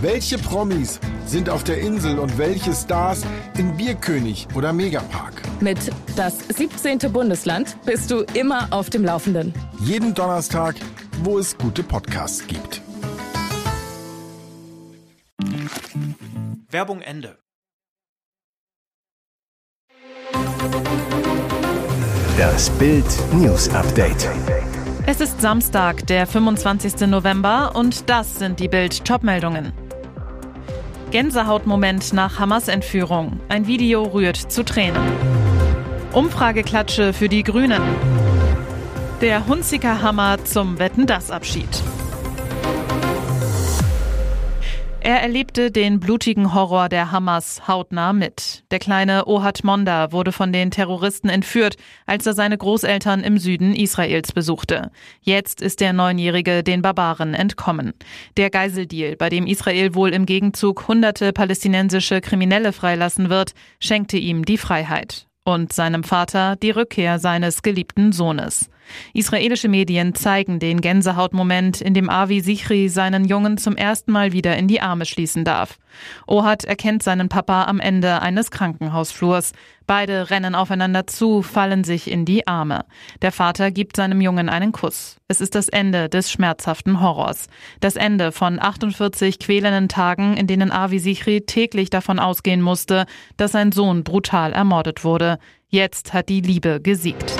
Welche Promis sind auf der Insel und welche Stars in Bierkönig oder Megapark? Mit das 17. Bundesland bist du immer auf dem Laufenden. Jeden Donnerstag, wo es gute Podcasts gibt. Werbung Ende. Das Bild News Update. Es ist Samstag, der 25. November und das sind die Bild Topmeldungen. Gänsehautmoment nach Hamas Entführung. Ein Video rührt zu Tränen. Umfrageklatsche für die Grünen. Der Hunziker Hammer zum Wetten das Abschied. Er erlebte den blutigen Horror der Hamas hautnah mit. Der kleine Ohad Monda wurde von den Terroristen entführt, als er seine Großeltern im Süden Israels besuchte. Jetzt ist der Neunjährige den Barbaren entkommen. Der Geiseldeal, bei dem Israel wohl im Gegenzug hunderte palästinensische Kriminelle freilassen wird, schenkte ihm die Freiheit und seinem Vater die Rückkehr seines geliebten Sohnes. Israelische Medien zeigen den Gänsehautmoment, in dem Avi Sichri seinen Jungen zum ersten Mal wieder in die Arme schließen darf. Ohad erkennt seinen Papa am Ende eines Krankenhausflurs. Beide rennen aufeinander zu, fallen sich in die Arme. Der Vater gibt seinem Jungen einen Kuss. Es ist das Ende des schmerzhaften Horrors. Das Ende von 48 quälenden Tagen, in denen Avi Sichri täglich davon ausgehen musste, dass sein Sohn brutal ermordet wurde. Jetzt hat die Liebe gesiegt.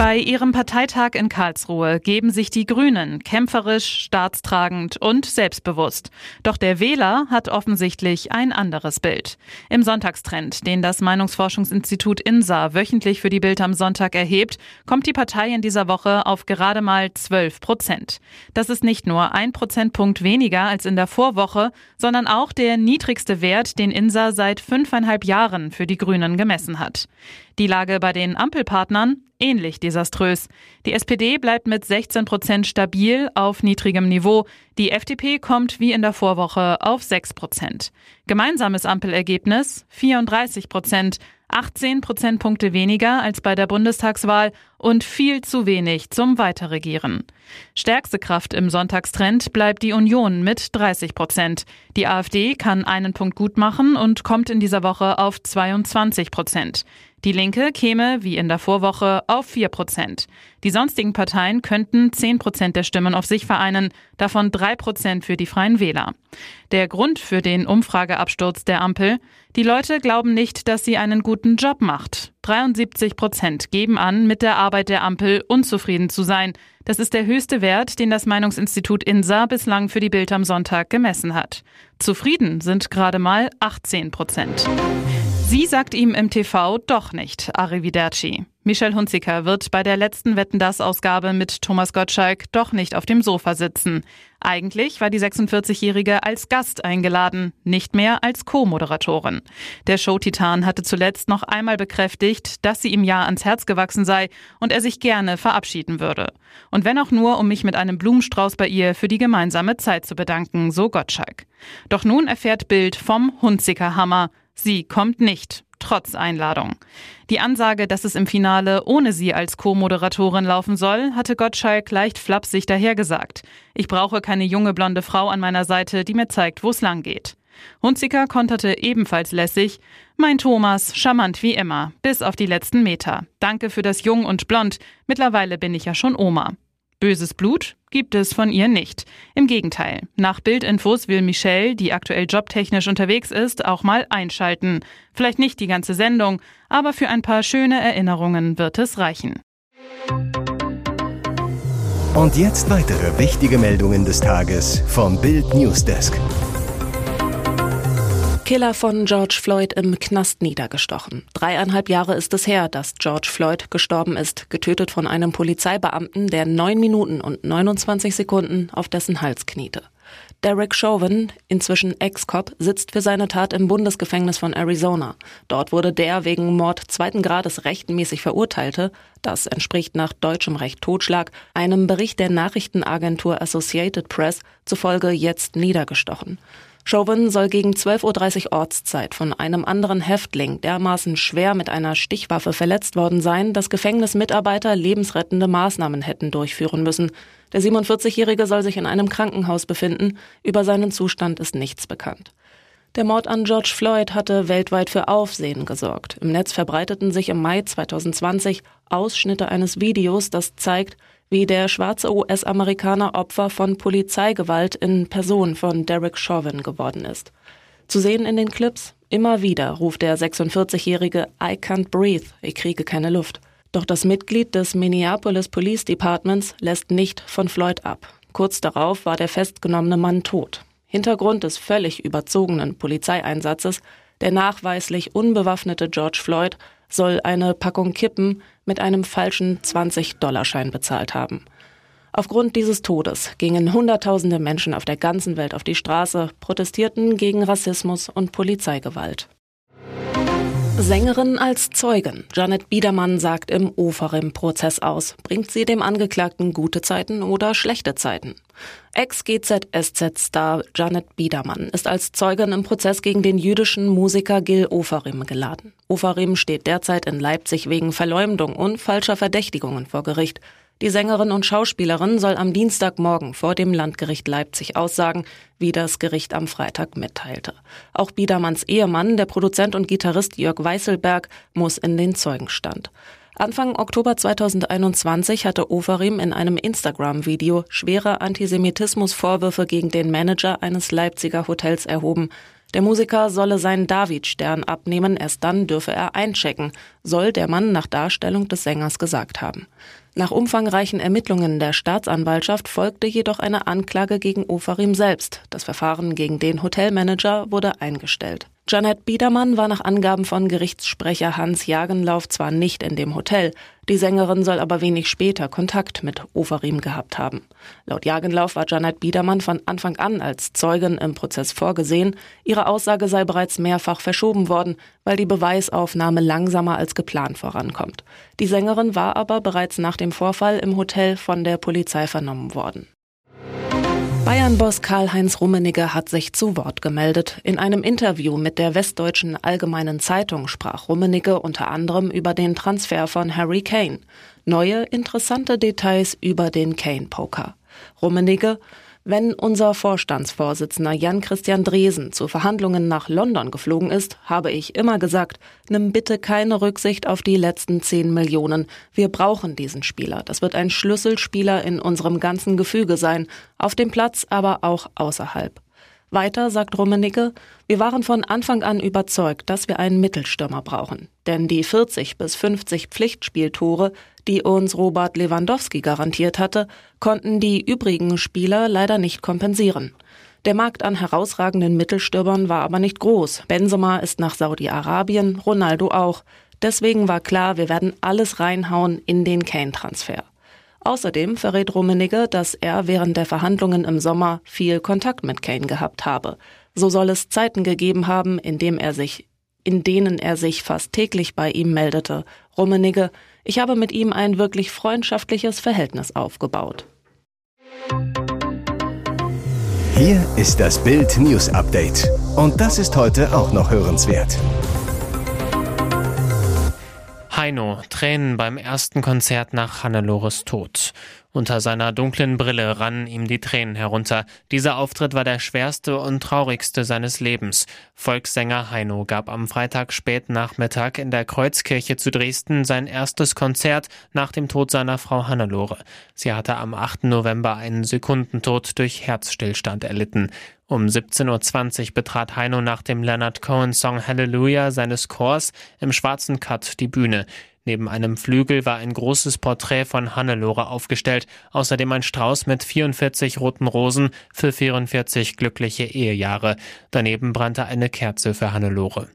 Bei ihrem Parteitag in Karlsruhe geben sich die Grünen kämpferisch, staatstragend und selbstbewusst. Doch der Wähler hat offensichtlich ein anderes Bild. Im Sonntagstrend, den das Meinungsforschungsinstitut INSA wöchentlich für die Bild am Sonntag erhebt, kommt die Partei in dieser Woche auf gerade mal 12 Prozent. Das ist nicht nur ein Prozentpunkt weniger als in der Vorwoche, sondern auch der niedrigste Wert, den INSA seit fünfeinhalb Jahren für die Grünen gemessen hat. Die Lage bei den Ampelpartnern ähnlich desaströs. Die SPD bleibt mit 16 Prozent stabil auf niedrigem Niveau. Die FDP kommt wie in der Vorwoche auf 6 Prozent. Gemeinsames Ampelergebnis 34 Prozent. 18 Prozentpunkte weniger als bei der Bundestagswahl und viel zu wenig zum Weiterregieren. Stärkste Kraft im Sonntagstrend bleibt die Union mit 30 Prozent. Die AfD kann einen Punkt gut machen und kommt in dieser Woche auf 22 Prozent. Die Linke käme, wie in der Vorwoche, auf 4 Prozent. Die sonstigen Parteien könnten 10 Prozent der Stimmen auf sich vereinen, davon 3 Prozent für die Freien Wähler. Der Grund für den Umfrageabsturz der Ampel? Die Leute glauben nicht, dass sie einen guten Job macht. 73 Prozent geben an, mit der Arbeit der Ampel unzufrieden zu sein. Das ist der höchste Wert, den das Meinungsinstitut INSA bislang für die Bild am Sonntag gemessen hat. Zufrieden sind gerade mal 18 Prozent. Sie sagt ihm im TV doch nicht Arrivederci. Michel Hunziker wird bei der letzten Wetten das Ausgabe mit Thomas Gottschalk doch nicht auf dem Sofa sitzen. Eigentlich war die 46-Jährige als Gast eingeladen, nicht mehr als Co-Moderatorin. Der Showtitan hatte zuletzt noch einmal bekräftigt, dass sie ihm ja ans Herz gewachsen sei und er sich gerne verabschieden würde. Und wenn auch nur, um mich mit einem Blumenstrauß bei ihr für die gemeinsame Zeit zu bedanken, so Gottschalk. Doch nun erfährt Bild vom Hunziker Hammer. Sie kommt nicht, trotz Einladung. Die Ansage, dass es im Finale ohne sie als Co-Moderatorin laufen soll, hatte Gottschalk leicht flapsig dahergesagt. Ich brauche keine junge blonde Frau an meiner Seite, die mir zeigt, wo es lang geht. Hunziker konterte ebenfalls lässig. Mein Thomas, charmant wie immer, bis auf die letzten Meter. Danke für das Jung und Blond. Mittlerweile bin ich ja schon Oma. Böses Blut gibt es von ihr nicht. Im Gegenteil. Nach Bildinfos will Michelle, die aktuell jobtechnisch unterwegs ist, auch mal einschalten. Vielleicht nicht die ganze Sendung, aber für ein paar schöne Erinnerungen wird es reichen. Und jetzt weitere wichtige Meldungen des Tages vom Bild Newsdesk. Killer von George Floyd im Knast niedergestochen. Dreieinhalb Jahre ist es her, dass George Floyd gestorben ist, getötet von einem Polizeibeamten, der neun Minuten und 29 Sekunden auf dessen Hals kniete. Derek Chauvin, inzwischen Ex-Cop, sitzt für seine Tat im Bundesgefängnis von Arizona. Dort wurde der wegen Mord zweiten Grades rechtmäßig verurteilte, das entspricht nach deutschem Recht Totschlag, einem Bericht der Nachrichtenagentur Associated Press zufolge jetzt niedergestochen. Chauvin soll gegen 12.30 Uhr Ortszeit von einem anderen Häftling dermaßen schwer mit einer Stichwaffe verletzt worden sein, dass Gefängnismitarbeiter lebensrettende Maßnahmen hätten durchführen müssen. Der 47-Jährige soll sich in einem Krankenhaus befinden. Über seinen Zustand ist nichts bekannt. Der Mord an George Floyd hatte weltweit für Aufsehen gesorgt. Im Netz verbreiteten sich im Mai 2020 Ausschnitte eines Videos, das zeigt, wie der schwarze US-Amerikaner Opfer von Polizeigewalt in Person von Derek Chauvin geworden ist. Zu sehen in den Clips, immer wieder ruft der 46-jährige I can't breathe, ich kriege keine Luft. Doch das Mitglied des Minneapolis Police Departments lässt nicht von Floyd ab. Kurz darauf war der festgenommene Mann tot. Hintergrund des völlig überzogenen Polizeieinsatzes, der nachweislich unbewaffnete George Floyd soll eine Packung Kippen mit einem falschen 20-Dollarschein bezahlt haben. Aufgrund dieses Todes gingen Hunderttausende Menschen auf der ganzen Welt auf die Straße, protestierten gegen Rassismus und Polizeigewalt. Sängerin als Zeugin. Janet Biedermann sagt im Oferim-Prozess aus. Bringt sie dem Angeklagten gute Zeiten oder schlechte Zeiten? Ex-GZSZ-Star Janet Biedermann ist als Zeugin im Prozess gegen den jüdischen Musiker Gil Oferim geladen. Oferim steht derzeit in Leipzig wegen Verleumdung und falscher Verdächtigungen vor Gericht. Die Sängerin und Schauspielerin soll am Dienstagmorgen vor dem Landgericht Leipzig aussagen, wie das Gericht am Freitag mitteilte. Auch Biedermanns Ehemann, der Produzent und Gitarrist Jörg Weißelberg, muss in den Zeugenstand. Anfang Oktober 2021 hatte Oferim in einem Instagram-Video schwere Antisemitismusvorwürfe gegen den Manager eines Leipziger Hotels erhoben. Der Musiker solle seinen David-Stern abnehmen, erst dann dürfe er einchecken, soll der Mann nach Darstellung des Sängers gesagt haben. Nach umfangreichen Ermittlungen der Staatsanwaltschaft folgte jedoch eine Anklage gegen Ofarim selbst. Das Verfahren gegen den Hotelmanager wurde eingestellt. Janet Biedermann war nach Angaben von Gerichtssprecher Hans Jagenlauf zwar nicht in dem Hotel, die Sängerin soll aber wenig später Kontakt mit Ofarim gehabt haben. Laut Jagenlauf war Janet Biedermann von Anfang an als Zeugin im Prozess vorgesehen. Ihre Aussage sei bereits mehrfach verschoben worden, weil die Beweisaufnahme langsamer als geplant vorankommt. Die Sängerin war aber bereits nach dem Vorfall im Hotel von der Polizei vernommen worden. Bayern-Boss Karl-Heinz Rummenigge hat sich zu Wort gemeldet. In einem Interview mit der Westdeutschen Allgemeinen Zeitung sprach Rummenigge unter anderem über den Transfer von Harry Kane. Neue, interessante Details über den Kane-Poker. Rummenigge, wenn unser Vorstandsvorsitzender Jan-Christian Dresen zu Verhandlungen nach London geflogen ist, habe ich immer gesagt, nimm bitte keine Rücksicht auf die letzten 10 Millionen. Wir brauchen diesen Spieler. Das wird ein Schlüsselspieler in unserem ganzen Gefüge sein, auf dem Platz, aber auch außerhalb. Weiter sagt Rummenigge, wir waren von Anfang an überzeugt, dass wir einen Mittelstürmer brauchen. Denn die 40 bis 50 Pflichtspieltore, die uns Robert Lewandowski garantiert hatte, konnten die übrigen Spieler leider nicht kompensieren. Der Markt an herausragenden Mittelstürmern war aber nicht groß. Benzema ist nach Saudi-Arabien, Ronaldo auch. Deswegen war klar, wir werden alles reinhauen in den Kane-Transfer. Außerdem verrät Rummenigge, dass er während der Verhandlungen im Sommer viel Kontakt mit Kane gehabt habe. So soll es Zeiten gegeben haben, in, dem er sich, in denen er sich fast täglich bei ihm meldete. Rummenigge, ich habe mit ihm ein wirklich freundschaftliches Verhältnis aufgebaut. Hier ist das Bild News Update. Und das ist heute auch noch hörenswert. Heino, Tränen beim ersten Konzert nach Hannelores Tod. Unter seiner dunklen Brille rannen ihm die Tränen herunter. Dieser Auftritt war der schwerste und traurigste seines Lebens. Volkssänger Heino gab am Freitag spätnachmittag in der Kreuzkirche zu Dresden sein erstes Konzert nach dem Tod seiner Frau Hannelore. Sie hatte am 8. November einen Sekundentod durch Herzstillstand erlitten. Um 17.20 Uhr betrat Heino nach dem Leonard Cohen Song Hallelujah seines Chors im schwarzen Cut die Bühne. Neben einem Flügel war ein großes Porträt von Hannelore aufgestellt, außerdem ein Strauß mit 44 roten Rosen für 44 glückliche Ehejahre. Daneben brannte eine Kerze für Hannelore.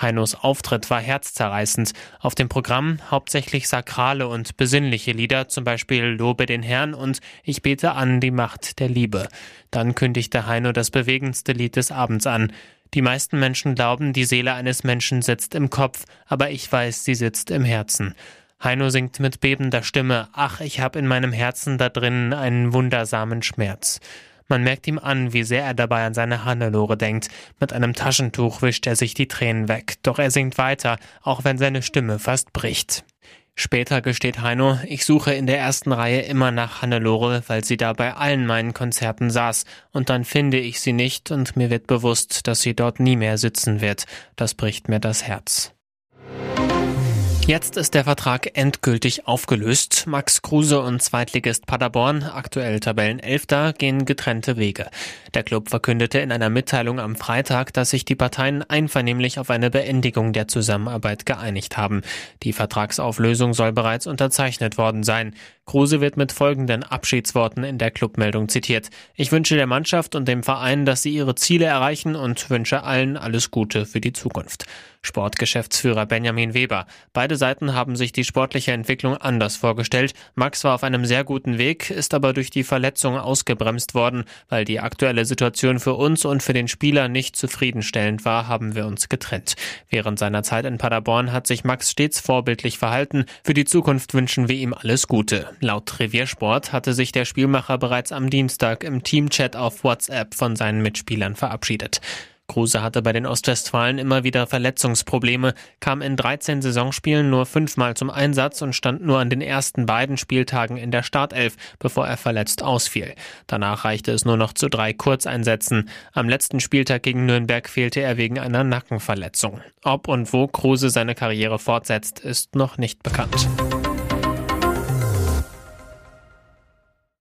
Heinos Auftritt war herzzerreißend. Auf dem Programm hauptsächlich sakrale und besinnliche Lieder, zum Beispiel Lobe den Herrn und Ich bete an die Macht der Liebe. Dann kündigte Heino das bewegendste Lied des Abends an. Die meisten Menschen glauben, die Seele eines Menschen sitzt im Kopf, aber ich weiß, sie sitzt im Herzen. Heino singt mit bebender Stimme, ach, ich hab in meinem Herzen da drinnen einen wundersamen Schmerz. Man merkt ihm an, wie sehr er dabei an seine Hannelore denkt. Mit einem Taschentuch wischt er sich die Tränen weg, doch er singt weiter, auch wenn seine Stimme fast bricht. Später gesteht Heino, ich suche in der ersten Reihe immer nach Hannelore, weil sie da bei allen meinen Konzerten saß, und dann finde ich sie nicht und mir wird bewusst, dass sie dort nie mehr sitzen wird. Das bricht mir das Herz. Jetzt ist der Vertrag endgültig aufgelöst. Max Kruse und Zweitligist Paderborn, aktuell Tabellenelfter, gehen getrennte Wege. Der Club verkündete in einer Mitteilung am Freitag, dass sich die Parteien einvernehmlich auf eine Beendigung der Zusammenarbeit geeinigt haben. Die Vertragsauflösung soll bereits unterzeichnet worden sein. Kruse wird mit folgenden Abschiedsworten in der Clubmeldung zitiert. Ich wünsche der Mannschaft und dem Verein, dass sie ihre Ziele erreichen und wünsche allen alles Gute für die Zukunft. Sportgeschäftsführer Benjamin Weber. Beide Seiten haben sich die sportliche Entwicklung anders vorgestellt. Max war auf einem sehr guten Weg, ist aber durch die Verletzung ausgebremst worden. Weil die aktuelle Situation für uns und für den Spieler nicht zufriedenstellend war, haben wir uns getrennt. Während seiner Zeit in Paderborn hat sich Max stets vorbildlich verhalten. Für die Zukunft wünschen wir ihm alles Gute. Laut Reviersport hatte sich der Spielmacher bereits am Dienstag im Teamchat auf WhatsApp von seinen Mitspielern verabschiedet. Kruse hatte bei den Ostwestfalen immer wieder Verletzungsprobleme, kam in 13 Saisonspielen nur fünfmal zum Einsatz und stand nur an den ersten beiden Spieltagen in der Startelf, bevor er verletzt ausfiel. Danach reichte es nur noch zu drei Kurzeinsätzen. Am letzten Spieltag gegen Nürnberg fehlte er wegen einer Nackenverletzung. Ob und wo Kruse seine Karriere fortsetzt, ist noch nicht bekannt.